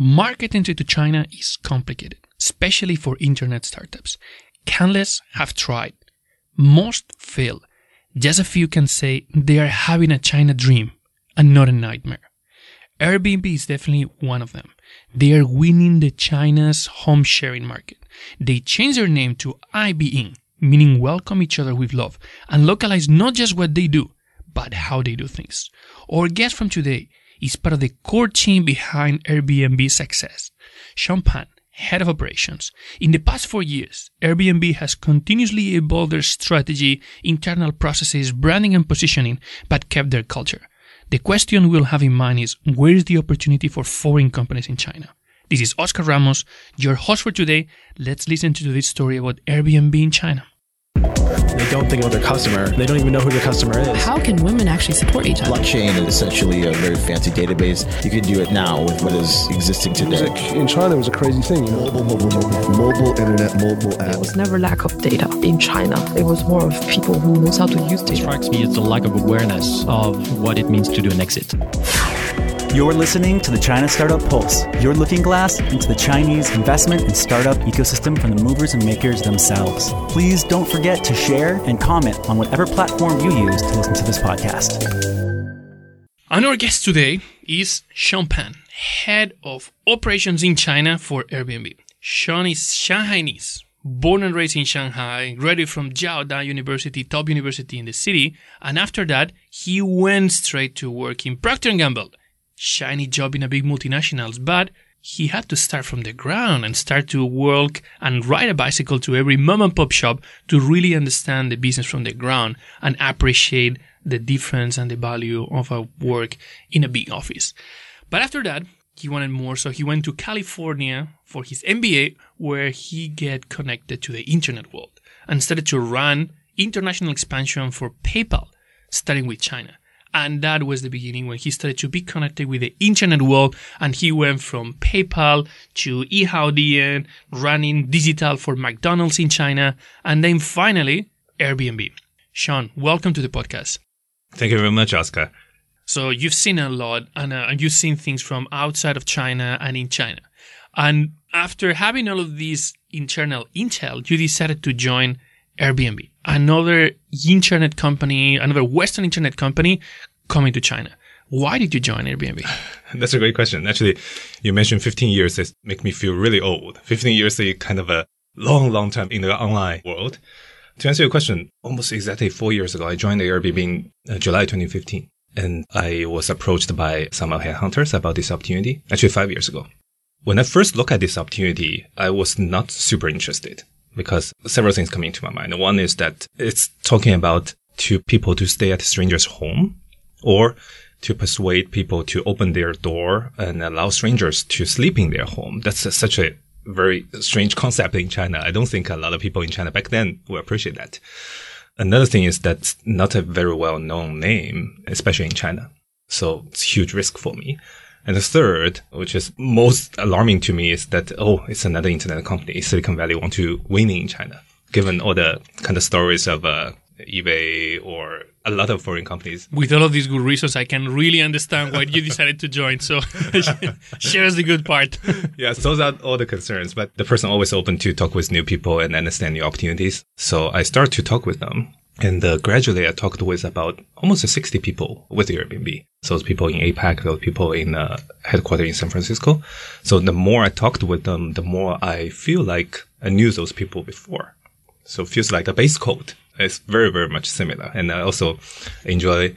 Marketing to China is complicated, especially for internet startups. Countless have tried. Most fail. Just a few can say they are having a China dream and not a nightmare. Airbnb is definitely one of them. They are winning the China's home sharing market. They changed their name to Aibiying, meaning welcome each other with love, and localize not just what they do, but how they do things. Our guest from today is part of the core team behind Airbnb's success. Sean Pan, head of operations. In the past four years, Airbnb has continuously evolved their strategy, internal processes, branding, and positioning, but kept their culture. The question we'll have in mind is where is the opportunity for foreign companies in China? This is Oscar Ramos, your host for today. Let's listen to this story about Airbnb in China. They don't think about their customer. They don't even know who their customer is. How can women actually support each other? Blockchain is essentially a very fancy database. You can do it now with what is existing today. Music in China it was a crazy thing, you know. Mobile, mobile, mobile, mobile internet, mobile There app. was never lack of data in China. It was more of people who knows how to use data. strikes me as a lack of awareness of what it means to do an exit. You're listening to the China Startup Pulse, your looking glass into the Chinese investment and startup ecosystem from the movers and makers themselves. Please don't forget to share and comment on whatever platform you use to listen to this podcast. And our guest today is Sean Pan, head of operations in China for Airbnb. Sean is Shanghainese, born and raised in Shanghai, graduated from Jiaoda University, top university in the city, and after that, he went straight to work in Procter & Gamble. Shiny job in a big multinationals, but he had to start from the ground and start to walk and ride a bicycle to every mom and pop shop to really understand the business from the ground and appreciate the difference and the value of a work in a big office. But after that, he wanted more, so he went to California for his MBA, where he get connected to the internet world and started to run international expansion for PayPal, starting with China. And that was the beginning when he started to be connected with the internet world. And he went from PayPal to Yihaodian, running digital for McDonald's in China, and then finally Airbnb. Sean, welcome to the podcast. Thank you very much, Oscar. So you've seen a lot, and, uh, you've seen things from outside of China and in China. And after having all of these internal intel, you decided to join Airbnb, another internet company, another Western internet company coming to China. Why did you join Airbnb? That's a great question. Actually, you mentioned 15 years. It make me feel really old. 15 years is kind of a long, long time in the online world. To answer your question, almost exactly four years ago, I joined Airbnb in uh, July 2015. And I was approached by some headhunters about this opportunity, actually five years ago. When I first looked at this opportunity, I was not super interested because several things come into my mind. One is that it's talking about to people to stay at a stranger's home or to persuade people to open their door and allow strangers to sleep in their home. That's a, such a very strange concept in China. I don't think a lot of people in China back then will appreciate that. Another thing is that's not a very well known name, especially in China. So it's huge risk for me. And the third, which is most alarming to me, is that, oh, it's another internet company. Silicon Valley want to win in China, given all the kind of stories of uh, eBay or a lot of foreign companies. With all of these good reasons, I can really understand why you decided to join. So share us the good part. yes, those are all the concerns, but the person always open to talk with new people and understand new opportunities. So I start to talk with them. And uh, gradually I talked with about almost 60 people with Airbnb. So those people in APAC, those people in uh, headquarters in San Francisco. So the more I talked with them, the more I feel like I knew those people before. So it feels like the base code is very, very much similar. And I also enjoy,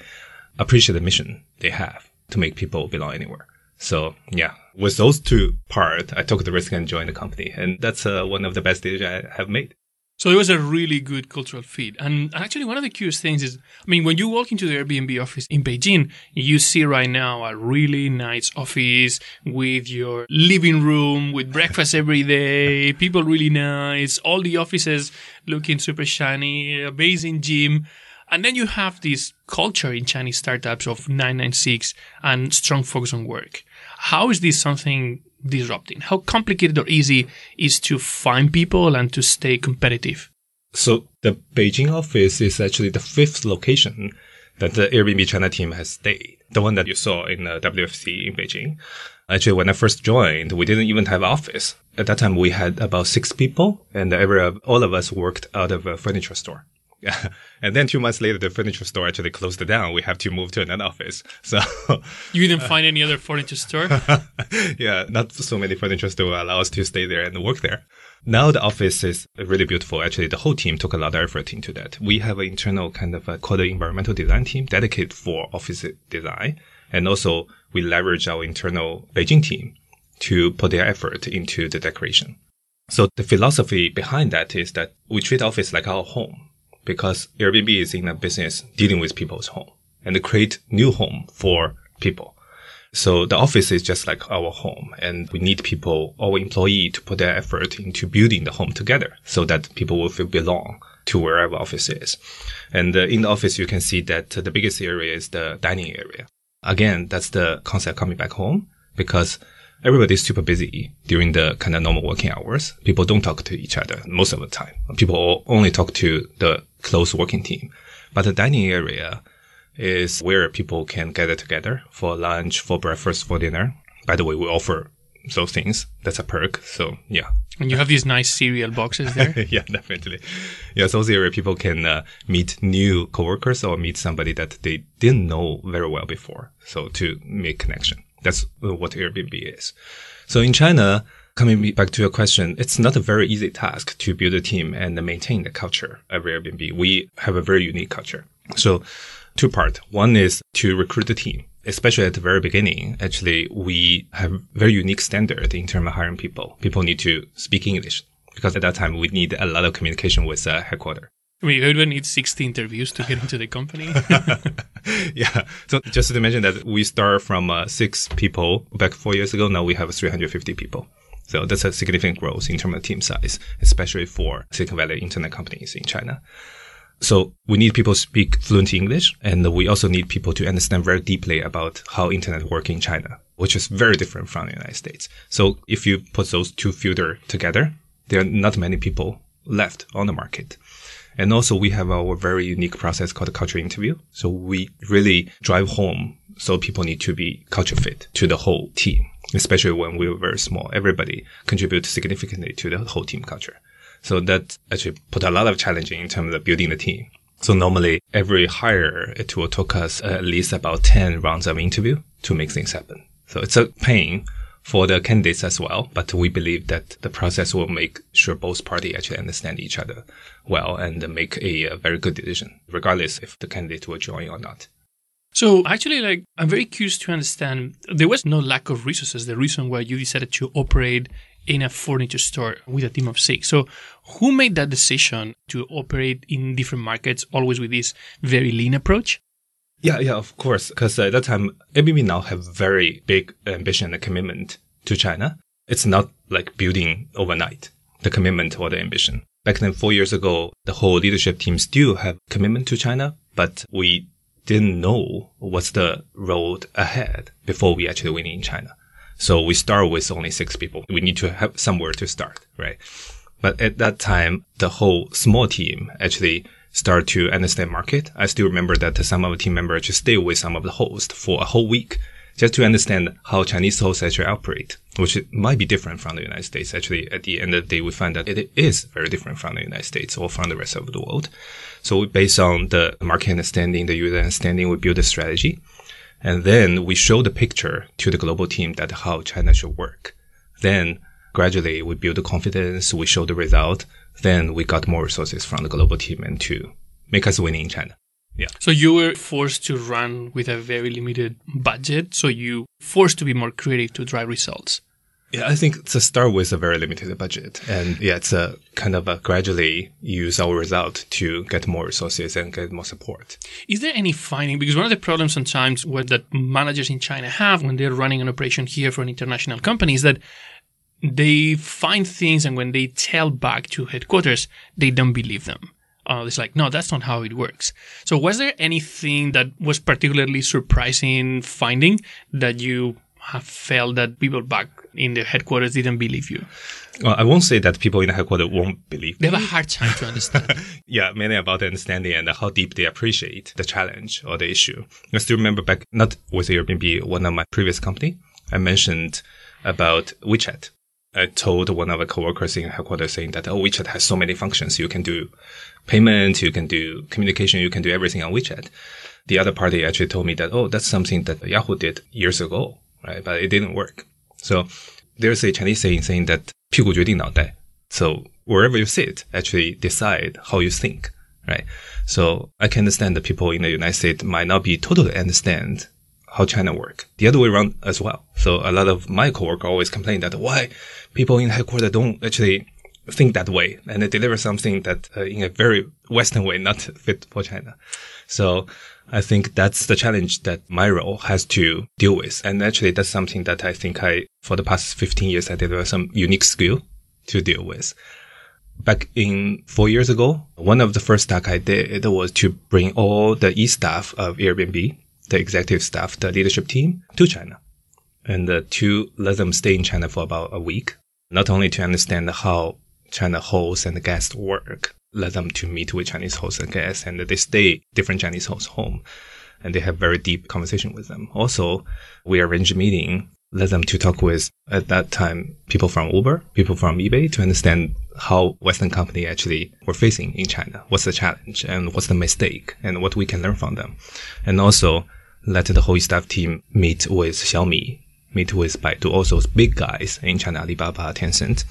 appreciate the mission they have to make people belong anywhere. So yeah, with those two part, I took the risk and joined the company. And that's uh, one of the best decisions I have made. So it was a really good cultural fit. And actually, one of the curious things is, I mean, when you walk into the Airbnb office in Beijing, you see right now a really nice office with your living room, with breakfast every day, people really nice, all the offices looking super shiny, amazing gym. And then you have this culture in Chinese startups of 996 and strong focus on work. How is this something disrupting? How complicated or easy is to find people and to stay competitive? So the Beijing office is actually the fifth location that the Airbnb China team has stayed. The one that you saw in uh, the WFC in Beijing. Actually, when I first joined, we didn't even have office. At that time, we had about six people and every, all of us worked out of a furniture store. Yeah. And then two months later, the furniture store actually closed down. We have to move to another office. So You didn't uh, find any other furniture store? yeah, not so many furniture store allow us to stay there and work there. Now the office is really beautiful. Actually, the whole team took a lot of effort into that. We have an internal kind of a called the environmental design team dedicated for office design. And also we leverage our internal Beijing team to put their effort into the decoration. So the philosophy behind that is that we treat office like our home because Airbnb is in a business dealing with people's home and create new home for people. So the office is just like our home and we need people, our employee to put their effort into building the home together so that people will feel belong to wherever office is. And uh, in the office, you can see that the biggest area is the dining area. Again, that's the concept coming back home because everybody's super busy during the kind of normal working hours. People don't talk to each other most of the time. People only talk to the close working team. But the dining area is where people can gather together for lunch, for breakfast, for dinner. By the way, we offer those things. That's a perk. So yeah. And you have these nice cereal boxes there. yeah, definitely. Yeah, So those area people can uh, meet new coworkers or meet somebody that they didn't know very well before. So to make connection. That's what Airbnb is. So in China, coming back to your question, it's not a very easy task to build a team and maintain the culture of Airbnb. We have a very unique culture. So two part. One is to recruit the team. Especially at the very beginning, actually, we have very unique standard in terms of hiring people. People need to speak English because at that time we need a lot of communication with uh, headquarters. I mean, you would need 60 interviews to get into the company. yeah. So just to mention that we start from uh, six people back four years ago. Now we have 350 people. So that's a significant growth in terms of team size, especially for Silicon Valley internet companies in China. So we need people to speak fluent English and we also need people to understand very deeply about how internet work in China, which is very different from the United States. So if you put those two filter together, there are not many people left on the market. And also we have our very unique process called culture interview. So we really drive home. So people need to be culture fit to the whole team, especially when we were very small. Everybody contributes significantly to the whole team culture. So that actually put a lot of challenging in terms of building the team. So normally every hire, it will take us at least about 10 rounds of interview to make things happen. So it's a pain for the candidates as well, but we believe that the process will make sure both parties actually understand each other well and make a, a very good decision, regardless if the candidate will join or not. So actually, like, I'm very curious to understand, there was no lack of resources. The reason why you decided to operate in a furniture store with a team of six. So who made that decision to operate in different markets, always with this very lean approach? Yeah, yeah, of course. Because at uh, that time, Airbnb now have very big ambition and commitment to China. It's not like building overnight, the commitment or the ambition. Back then, four years ago, the whole leadership team still have commitment to China, but we didn't know what's the road ahead before we actually win in China. So we start with only six people. We need to have somewhere to start, right? But at that time, the whole small team actually start to understand market. I still remember that some of the team members just stay with some of the hosts for a whole week just to understand how Chinese hosts actually operate, which might be different from the United States. Actually, at the end of the day, we find that it is very different from the United States or from the rest of the world. So based on the market understanding, the user understanding, we build a strategy. And then we show the picture to the global team that how China should work. Then gradually we build the confidence, we show the result. Then we got more resources from the global team and to make us win in China. Yeah. So you were forced to run with a very limited budget. So you forced to be more creative to drive results. Yeah, I think to start with a very limited budget. And yeah, it's a kind of a gradually use our result to get more resources and get more support. Is there any finding? Because one of the problems sometimes what that managers in China have when they're running an operation here for an international company is that they find things and when they tell back to headquarters, they don't believe them. Uh, it's like, no, that's not how it works. So was there anything that was particularly surprising finding that you have felt that people back in the headquarters didn't believe you? Well, I won't say that people in the headquarters won't believe. They have a hard time to understand. yeah, mainly about the understanding and how deep they appreciate the challenge or the issue. I still remember back, not with Airbnb, one of my previous company. I mentioned about WeChat. I told one of the coworkers in headquarters saying that, oh, WeChat has so many functions. You can do payment, you can do communication, you can do everything on WeChat. The other party actually told me that, oh, that's something that Yahoo did years ago, right? But it didn't work. So there's a Chinese saying saying that 屁股决定脑袋. So wherever you sit, actually decide how you think, right? So I can understand that people in the United States might not be totally understand how China work. The other way around as well. So a lot of my coworker always complain that why people in headquarters don't actually think that way and they deliver something that uh, in a very Western way, not fit for China. So I think that's the challenge that my role has to deal with. And actually that's something that I think I, for the past 15 years, I developed some unique skill to deal with. Back in four years ago, one of the first tasks I did was to bring all the e-staff of Airbnb, the executive staff, the leadership team to China and uh, to let them stay in China for about a week. Not only to understand how China hosts and guests work, let them to meet with Chinese hosts and guests, and they stay different Chinese hosts home, and they have very deep conversation with them. Also, we arrange a meeting, let them to talk with at that time people from Uber, people from eBay to understand how Western company actually were facing in China. What's the challenge and what's the mistake and what we can learn from them, and also let the whole staff team meet with Xiaomi, meet with Baidu, also big guys in China, Alibaba, Tencent,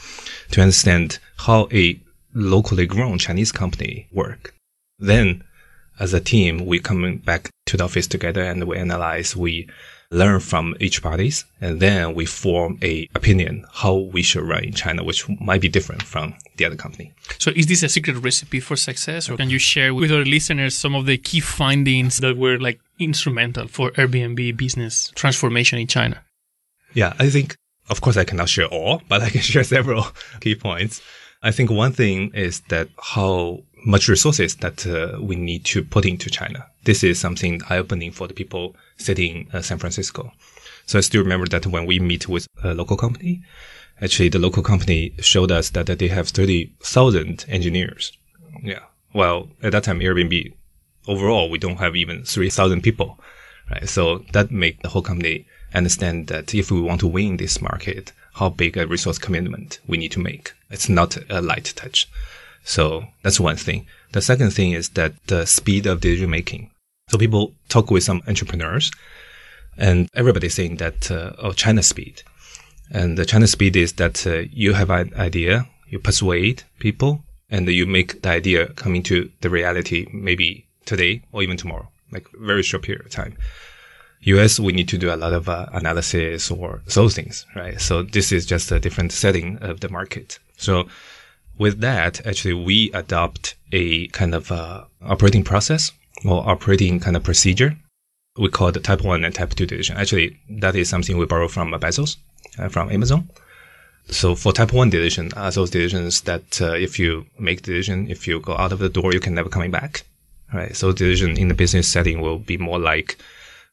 to understand how a locally grown Chinese company work. Then, as a team, we come back to the office together and we analyze, we learn from each parties, and then we form a opinion how we should run in China, which might be different from the other company. So, is this a secret recipe for success, or can you share with our listeners some of the key findings that were like instrumental for Airbnb business transformation in China? Yeah, I think, of course, I cannot share all, but I can share several key points. I think one thing is that how much resources that uh, we need to put into China. This is something eye-opening for the people sitting in uh, San Francisco. So I still remember that when we meet with a local company, actually the local company showed us that, that they have 30,000 engineers. Yeah. Well, at that time, Airbnb overall, we don't have even 3,000 people, right? So that make the whole company understand that if we want to win this market, how big a resource commitment we need to make. It's not a light touch. So that's one thing. The second thing is that the speed of decision making. So people talk with some entrepreneurs and everybody's saying that, uh, oh, China speed. And the China speed is that uh, you have an idea, you persuade people and you make the idea come into the reality maybe today or even tomorrow, like very short period of time. US, we need to do a lot of uh, analysis or those things, right? So this is just a different setting of the market. So with that, actually, we adopt a kind of uh, operating process or operating kind of procedure. We call it type one and type two decision. Actually, that is something we borrow from Bezos, uh, from Amazon. So for type one decision, uh, those decisions that uh, if you make decision, if you go out of the door, you can never coming back, right? So decision in the business setting will be more like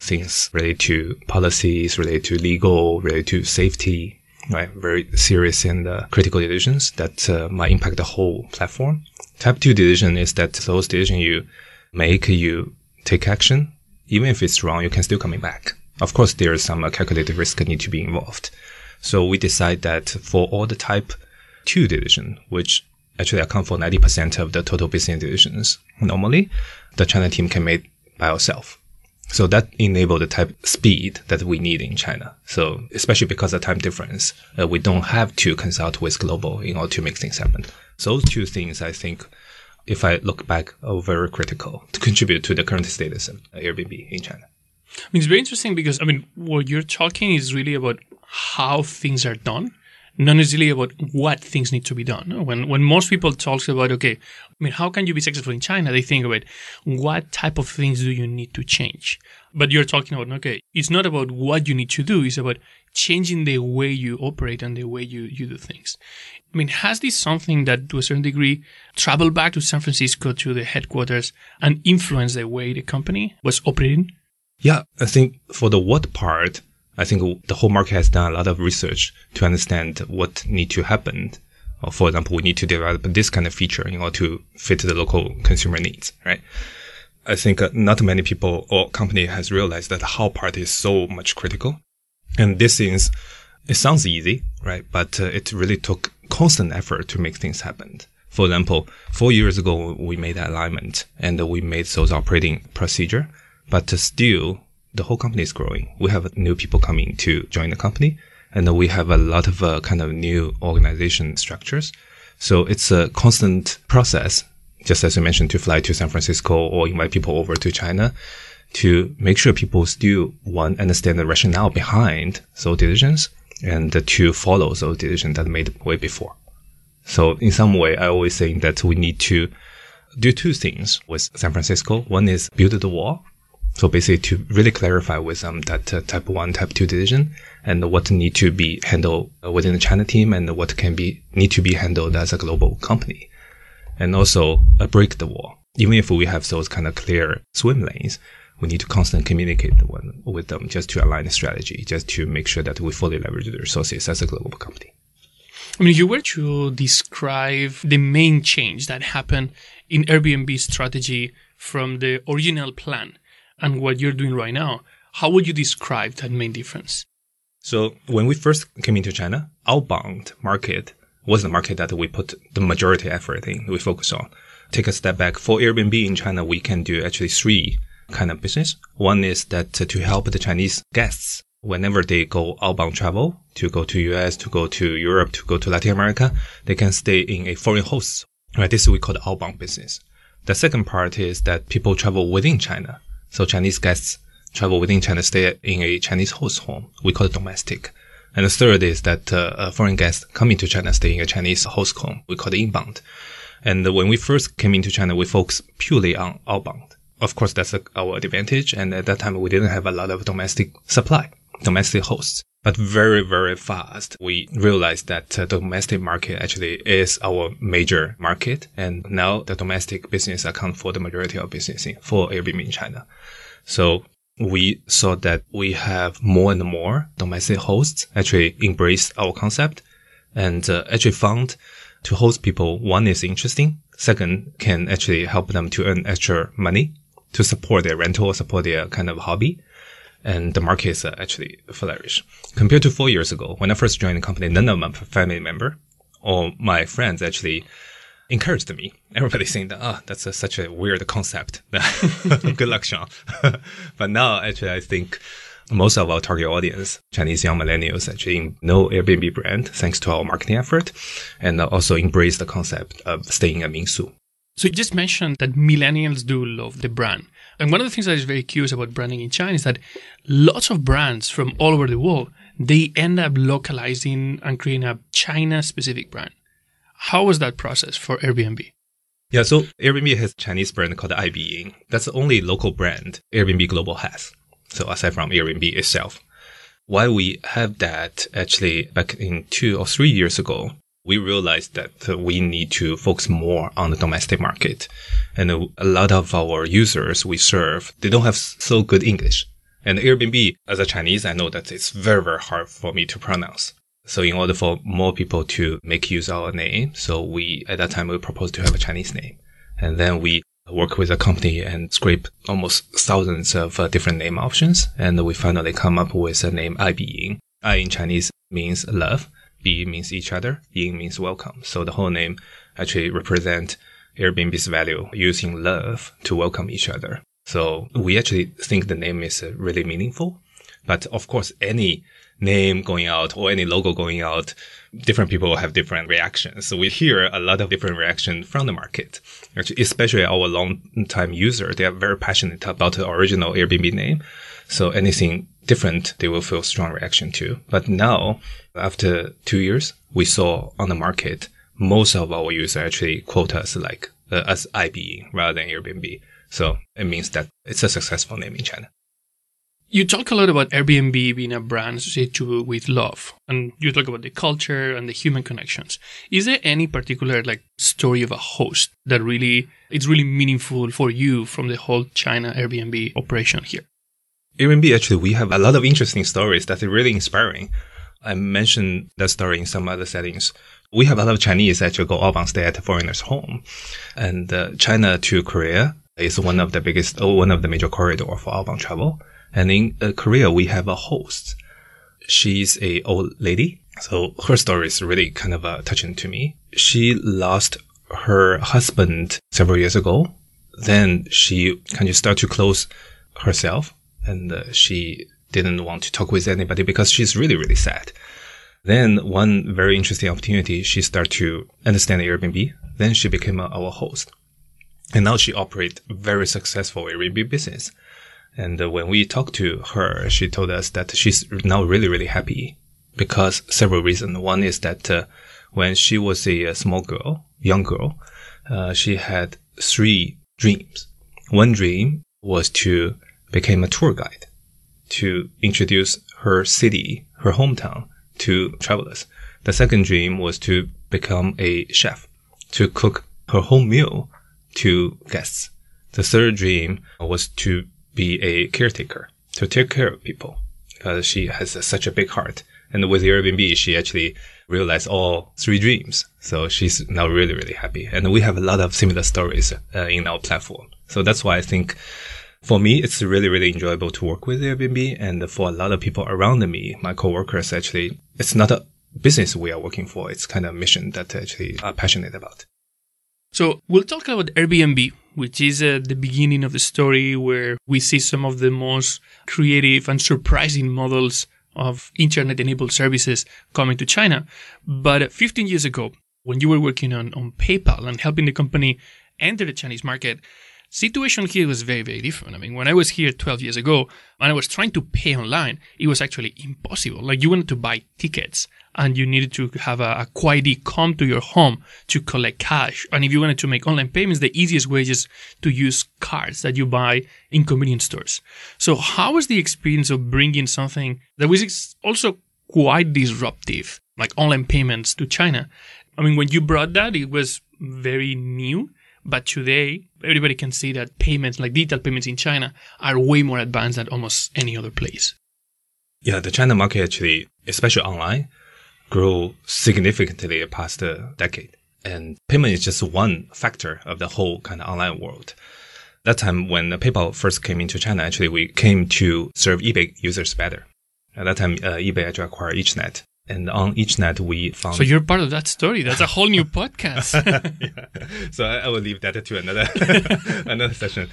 things related to policies, related to legal, related to safety, right? Very serious and uh, critical decisions that uh, might impact the whole platform. Type two decision is that those decisions you make, you take action, even if it's wrong, you can still coming back. Of course, there is some uh, calculated risk that need to be involved. So we decide that for all the type two decision, which actually account for 90% of the total business decisions, normally the China team can make by itself. So that enabled the type speed that we need in China. So especially because of time difference, uh, we don't have to consult with global in order to make things happen. So those two things, I think, if I look back, are very critical to contribute to the current status of Airbnb in China. I mean, it's very interesting because I mean, what you're talking is really about how things are done not necessarily about what things need to be done. When when most people talk about okay, I mean, how can you be successful in China? They think about what type of things do you need to change. But you're talking about okay, it's not about what you need to do. It's about changing the way you operate and the way you you do things. I mean, has this something that to a certain degree traveled back to San Francisco to the headquarters and influenced the way the company was operating? Yeah, I think for the what part, I think the whole market has done a lot of research to understand what need to happen. Uh, for example, we need to develop this kind of feature in order to fit the local consumer needs, right? I think uh, not many people or company has realized that how part is so much critical. And this is, it sounds easy, right? But uh, it really took constant effort to make things happen. For example, four years ago, we made alignment and we made those operating procedure, but still the whole company is growing. We have new people coming to join the company and we have a lot of uh, kind of new organization structures. So it's a constant process, just as you mentioned, to fly to San Francisco or invite people over to China to make sure people still want understand the rationale behind those decisions and to follow those decisions that made way before. So in some way, I always think that we need to do two things with San Francisco. One is build the wall. So basically to really clarify with them that uh, type one, type two decision and what need to be handled within the China team and what can be, need to be handled as a global company. And also uh, break the wall. Even if we have those kind of clear swim lanes, we need to constantly communicate with them just to align the strategy, just to make sure that we fully leverage the resources as a global company. I mean, if you were to describe the main change that happened in Airbnb strategy from the original plan and what you're doing right now, how would you describe that main difference? So when we first came into China, outbound market was the market that we put the majority effort in, we focus on. Take a step back. For Airbnb in China, we can do actually three kind of business. One is that to help the Chinese guests whenever they go outbound travel to go to US, to go to Europe, to go to Latin America, they can stay in a foreign host. Right. This is we call the outbound business. The second part is that people travel within China. So Chinese guests travel within China, stay in a Chinese host home. We call it domestic. And the third is that uh, foreign guests coming to China, stay in a Chinese host home. We call it inbound. And when we first came into China, we focused purely on outbound. Of course, that's our advantage. And at that time, we didn't have a lot of domestic supply, domestic hosts. But very, very fast, we realized that the domestic market actually is our major market. And now the domestic business account for the majority of business in, for Airbnb in China. So we saw that we have more and more domestic hosts actually embrace our concept and uh, actually found to host people, one is interesting. Second, can actually help them to earn extra money to support their rental, or support their kind of hobby. And the market is uh, actually flourish. Compared to four years ago, when I first joined the company, none of my family member or my friends actually encouraged me. Everybody saying that, oh, that's a, such a weird concept. Good luck, Sean. but now, actually, I think most of our target audience, Chinese young millennials, actually know Airbnb brand thanks to our marketing effort and also embrace the concept of staying at Mingsu. So you just mentioned that millennials do love the brand. And one of the things that is very curious about branding in China is that lots of brands from all over the world, they end up localizing and creating a China specific brand. How was that process for Airbnb? Yeah, so Airbnb has a Chinese brand called Aibiying. That's the only local brand Airbnb Global has. So aside from Airbnb itself. Why we have that actually back in two or three years ago, we realized that uh, we need to focus more on the domestic market. And a lot of our users we serve, they don't have so good English. And Airbnb, as a Chinese, I know that it's very, very hard for me to pronounce. So in order for more people to make use of our name, so we, at that time, we proposed to have a Chinese name. And then we work with a company and scrape almost thousands of uh, different name options. And we finally come up with a name Aibiying. I in Chinese means love. B means each other, Ying means welcome. So the whole name actually represent Airbnb's value using love to welcome each other. So we actually think the name is uh, really meaningful. But of course, any name going out or any logo going out, different people have different reactions. So we hear a lot of different reaction from the market, especially our long time user. They are very passionate about the original Airbnb name. So anything different, they will feel strong reaction to. But now, after two years, we saw on the market, most of our users actually quote us like uh, as Aibiying rather than Airbnb. So it means that it's a successful name in China. You talk a lot about Airbnb being a brand associated with love, and you talk about the culture and the human connections. Is there any particular like story of a host that really it's really meaningful for you from the whole China Airbnb operation here? Airbnb, actually, we have a lot of interesting stories that are really inspiring. I mentioned that story in some other settings. We have a lot of Chinese actually go outbound stay at foreigners' home. And uh, China to Korea is one of the biggest, oh, one of the major corridor for outbound travel. And in uh, Korea, we have a host. she's a old lady. So her story is really kind of uh, touching to me. She lost her husband several years ago. Then she kind of start to close herself and uh, she didn't want to talk with anybody because she's really, really sad. Then one very interesting opportunity, she started to understand Airbnb. Then she became our host. And now she operates very successful Airbnb business. And uh, when we talked to her, she told us that she's now really, really happy because several reasons. One is that uh, when she was a, a, small girl, young girl, uh, she had three dreams. One dream was to become a tour guide, to introduce her city, her hometown to travelers. The second dream was to become a chef, to cook her home meal to guests. The third dream was to be a caretaker, to take care of people, because she has such a big heart. And with Airbnb, she actually realized all three dreams. So she's now really, really happy. And we have a lot of similar stories uh, in our platform. So that's why I think for me, it's really, really enjoyable to work with Airbnb. And for a lot of people around me, my coworkers, actually, it's not a business we are working for. It's kind of a mission that actually are passionate about. So we'll talk about Airbnb, which is uh, the beginning of the story where we see some of the most creative and surprising models of internet enabled services coming to China. But 15 years ago, when you were working on, on PayPal and helping the company enter the Chinese market, situation here was very, very different. I mean, when I was here 12 years ago and I was trying to pay online, it was actually impossible. Like you wanted to buy tickets and you needed to have a, a Kuaidi come to your home to collect cash. And if you wanted to make online payments, the easiest way is to use cards that you buy in convenience stores. So how was the experience of bringing something that was also quite disruptive, like online payments to China? I mean, when you brought that, it was very new. But today, everybody can see that payments, like digital payments in China, are way more advanced than almost any other place. Yeah, the China market actually, especially online, grew significantly past the decade. And payment is just one factor of the whole kind of online world. That time when PayPal first came into China, actually we came to serve eBay users better. At that time, uh, eBay actually acquired EachNet. And on EachNet, we found. So you're part of that story. That's a whole new podcast. yeah. So I, I will leave that to another another session.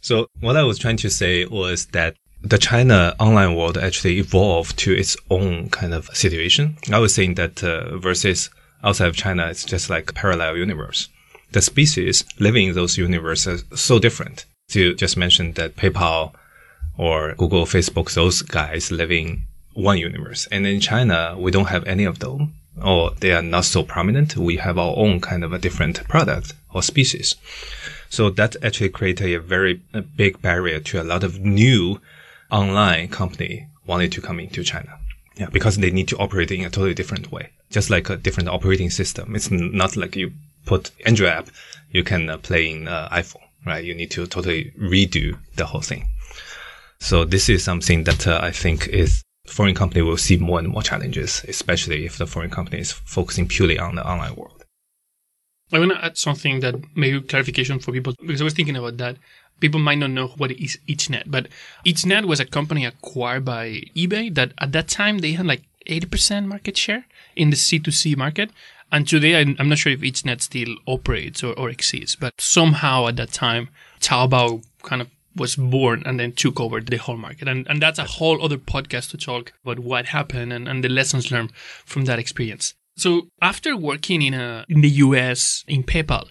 So what I was trying to say was that the China online world actually evolved to its own kind of situation. I was saying that uh, versus outside of China, it's just like a parallel universe. The species living in those universes are so different. You just mentioned that PayPal or Google, Facebook, those guys living one universe. And in China, we don't have any of them or they are not so prominent. We have our own kind of a different product or species. So that actually created a very a big barrier to a lot of new online company wanted to come into China. Yeah, because they need to operate in a totally different way, just like a different operating system. It's not like you put Android app, you can uh, play in uh, iPhone, right? You need to totally redo the whole thing. So this is something that uh, I think is foreign company will see more and more challenges, especially if the foreign company is focusing purely on the online world. I want to add something that maybe clarification for people because I was thinking about that people might not know what is EachNet, but EachNet was a company acquired by eBay that at that time they had like 80% market share in the C2C market. And today, I'm not sure if EachNet still operates or, or exists, but somehow at that time, Taobao kind of was born and then took over the whole market. And, and that's a whole other podcast to talk about what happened and, and the lessons learned from that experience. So after working in a, in the US in PayPal,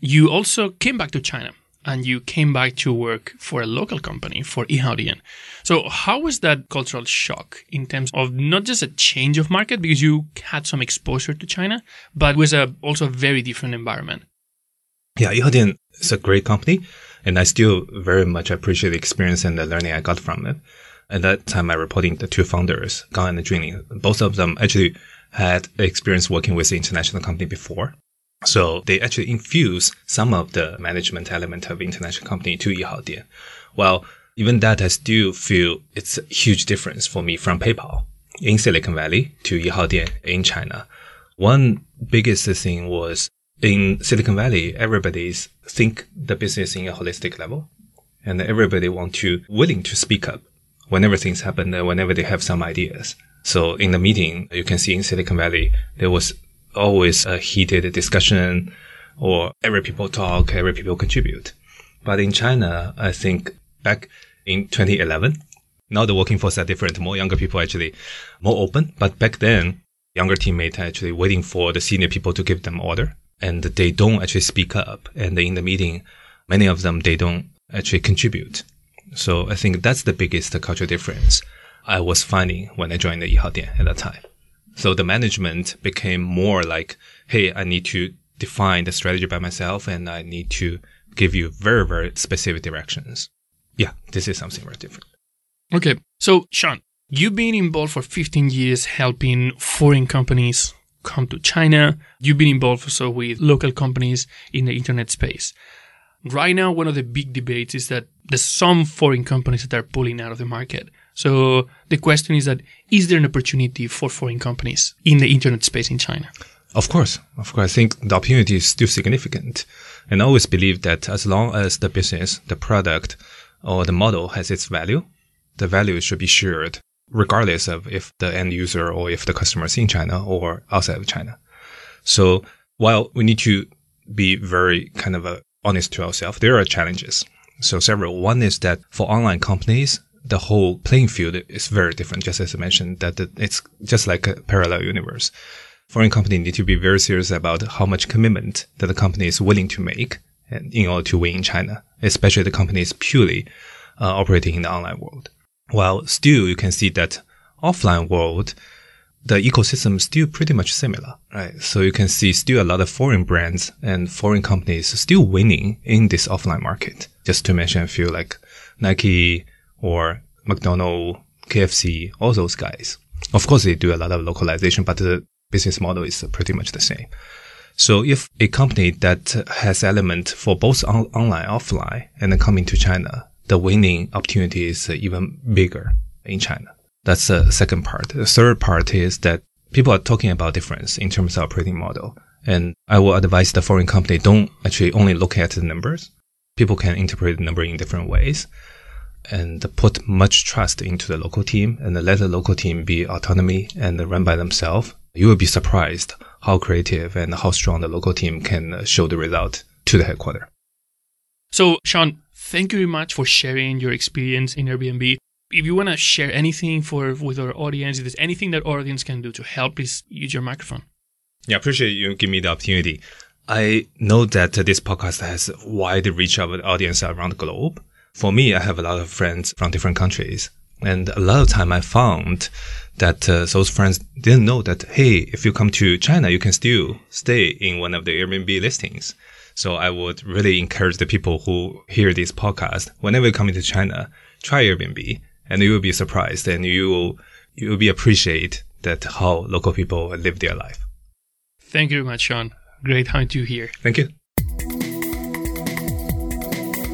you also came back to China and you came back to work for a local company for Yihaodian. So how was that cultural shock in terms of not just a change of market because you had some exposure to China, but was a, also a very different environment? Yeah, Yihaodian is a great company and I still very much appreciate the experience and the learning I got from it. At that time, I reported the two founders, Gang and Junling. Both of them actually had experience working with international company before. So they actually infuse some of the management element of international company to Yihaodian. Well, even that, I still feel it's a huge difference for me from PayPal in Silicon Valley to Yihaodian in China. One biggest thing was in Silicon Valley, everybody's think the business in a holistic level and everybody want to willing to speak up whenever things happen, uh, whenever they have some ideas. So in the meeting, you can see in Silicon Valley, there was always a heated discussion or every people talk, every people contribute. But in China, I think back in 2011, now the working force are different. More younger people actually more open. But back then, younger teammates actually waiting for the senior people to give them order and they don't actually speak up. And in the meeting, many of them, they don't actually contribute. So I think that's the biggest cultural difference I was finding when I joined the Yihaodian at that time. So the management became more like, Hey, I need to define the strategy by myself and I need to give you very, very specific directions. Yeah, this is something very different. Okay. So, Sean, you've been involved for 15 years helping foreign companies come to China. You've been involved also with local companies in the internet space. Right now, one of the big debates is that there's some foreign companies that are pulling out of the market. So the question is that is there an opportunity for foreign companies in the internet space in China? Of course, of course. I think the opportunity is still significant. And I always believe that as long as the business, the product, or the model has its value, the value should be shared regardless of if the end user or if the customer is in China or outside of China. So while we need to be very kind of uh, honest to ourselves, there are challenges. So several. One is that for online companies, the whole playing field is very different. Just as I mentioned, that it's just like a parallel universe. Foreign companies need to be very serious about how much commitment that the company is willing to make in order to win in China, especially the companies purely uh, operating in the online world. While still you can see that offline world, the ecosystem is still pretty much similar, right? So you can see still a lot of foreign brands and foreign companies still winning in this offline market. Just to mention a few like Nike or McDonald, KFC, all those guys. Of course, they do a lot of localization, but the business model is pretty much the same. So if a company that has element for both on- online, offline, and then coming to China, the winning opportunity is even bigger in China. That's the second part. The third part is that people are talking about difference in terms of operating model. And I will advise the foreign company don't actually only look at the numbers. People can interpret the number in different ways and put much trust into the local team and let the local team be autonomy and run by themselves. You will be surprised how creative and how strong the local team can show the result to the headquarters. So, Sean, thank you very much for sharing your experience in Airbnb. If you want to share anything for with our audience, if there's anything that our audience can do to help, please use your microphone. Yeah, I appreciate you give me the opportunity. I know that this podcast has wide reach of audience around the globe. For me, I have a lot of friends from different countries. And a lot of time I found that uh, those friends didn't know that, hey, if you come to China, you can still stay in one of the Airbnb listings. So I would really encourage the people who hear this podcast, whenever you come into China, try Airbnb and you will be surprised and you will, you will be appreciate that how local people live their life. Thank you very much, Sean. Great having you here. Thank you.